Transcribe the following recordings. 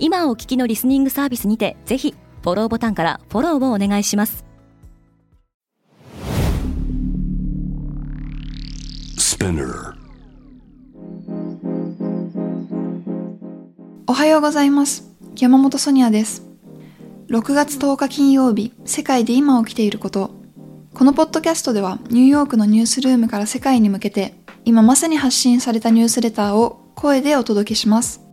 今お聞きのリスニングサービスにてぜひフォローボタンからフォローをお願いします。おはようございます。山本ソニアです。6月10日金曜日世界で今起きていること。このポッドキャストではニューヨークのニュースルームから世界に向けて今まさに発信されたニュースレターを声でお届けします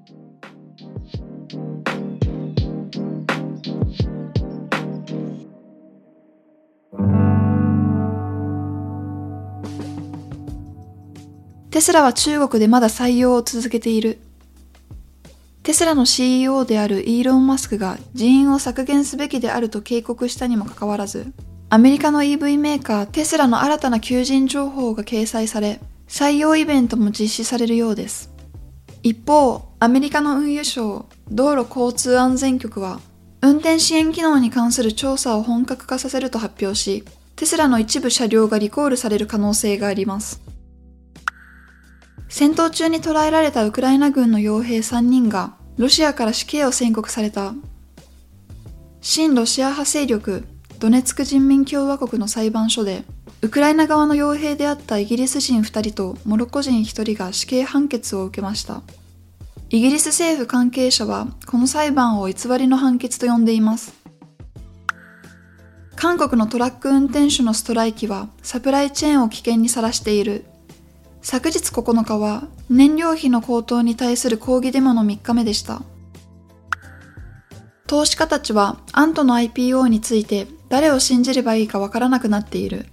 テスラは中国でまだ採用を続けている。テスラの CEO であるイーロン・マスクが人員を削減すべきであると警告したにもかかわらず、アメリカの EV メーカーテスラの新たな求人情報が掲載され、採用イベントも実施されるようです。一方、アメリカの運輸省道路交通安全局は、運転支援機能に関する調査を本格化させると発表し、テスラの一部車両がリコールされる可能性があります。戦闘中に捕らえられたウクライナ軍の傭兵3人がロシアから死刑を宣告された。親ロシア派勢力ドネツク人民共和国の裁判所でウクライナ側の傭兵であったイギリス人2人とモロッコ人1人が死刑判決を受けました。イギリス政府関係者はこの裁判を偽りの判決と呼んでいます。韓国のトラック運転手のストライキはサプライチェーンを危険にさらしている。昨日9日は燃料費の高騰に対する抗議デモの3日目でした。投資家たちはアントの IPO について誰を信じればいいかわからなくなっている。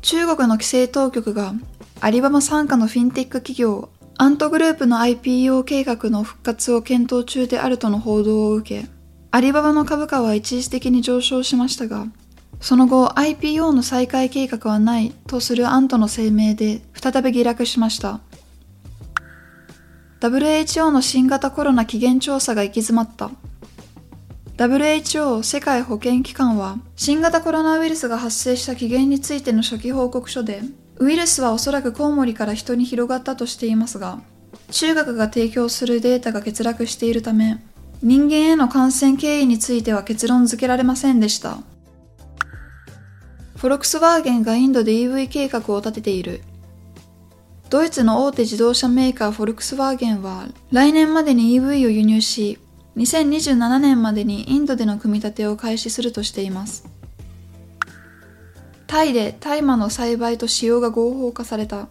中国の規制当局がアリババ傘下のフィンテック企業アントグループの IPO 計画の復活を検討中であるとの報道を受け、アリババの株価は一時的に上昇しましたが、その後 IPO の再開計画はないとするアントの声明で再び下落しました。WHO の新型コロナ起源調査が行き詰まった。WHO 世界保健機関は新型コロナウイルスが発生した起源についての初期報告書でウイルスはおそらくコウモリから人に広がったとしていますが中国が提供するデータが欠落しているため人間への感染経緯については結論付けられませんでした。 Volkswagen がインドで EV 計画を立てている。ドイツの大手自動車メーカー Volkswagen は来年までに EV を輸入し、2027年までにインドでの組み立てを開始するとしています。タイで大麻の栽培と使用が合法化された。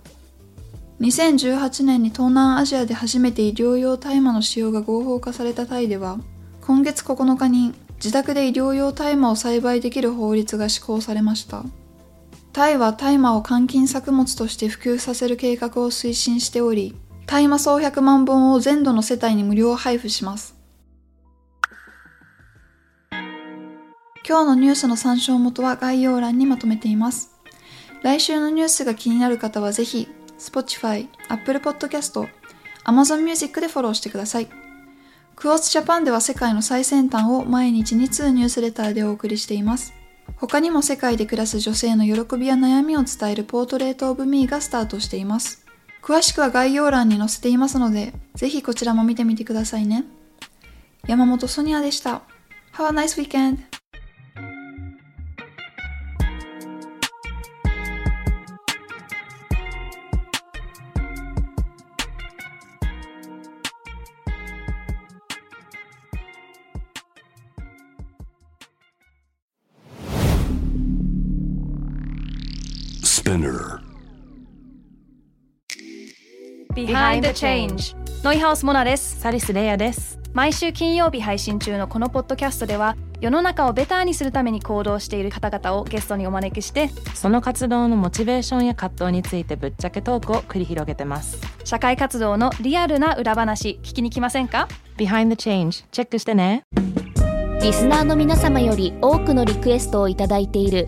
2018年に東南アジアで初めて医療用大麻の使用が合法化されたタイでは、今月9日に自宅で医療用大麻を栽培できる法律が施行されました。タイは大麻を換金作物として普及させる計画を推進しており、大麻総100万本を全土の世帯に無料配布します。今日のニュースの参照元は概要欄にまとめています。来週のニュースが気になる方はぜひ、Spotify、Apple Podcast、Amazon Music でフォローしてください。クォーツジャパンでは世界の最先端を毎日2通ニュースレターでお送りしています。他にも世界で暮らす女性の喜びや悩みを伝えるポートレートオブミーがスタートしています。詳しくは概要欄に載せていますので、ぜひこちらも見てみてくださいね。山本ソニアでした。Have a nice weekend! Spinner. Behind the Change ノイハウスモナです。サリスレイヤです。毎週金曜日配信中のこのポッドキャストでは世の中をベターにするために行動している方々をゲストにお招きしてその活動のモチベーションや葛藤についてぶっちゃけトークを繰り広げてます。社会活動のリアルな裏話聞きに来ませんか？Behind the Change チェックしてね。リスナーの皆様より多くのリクエストをいただいている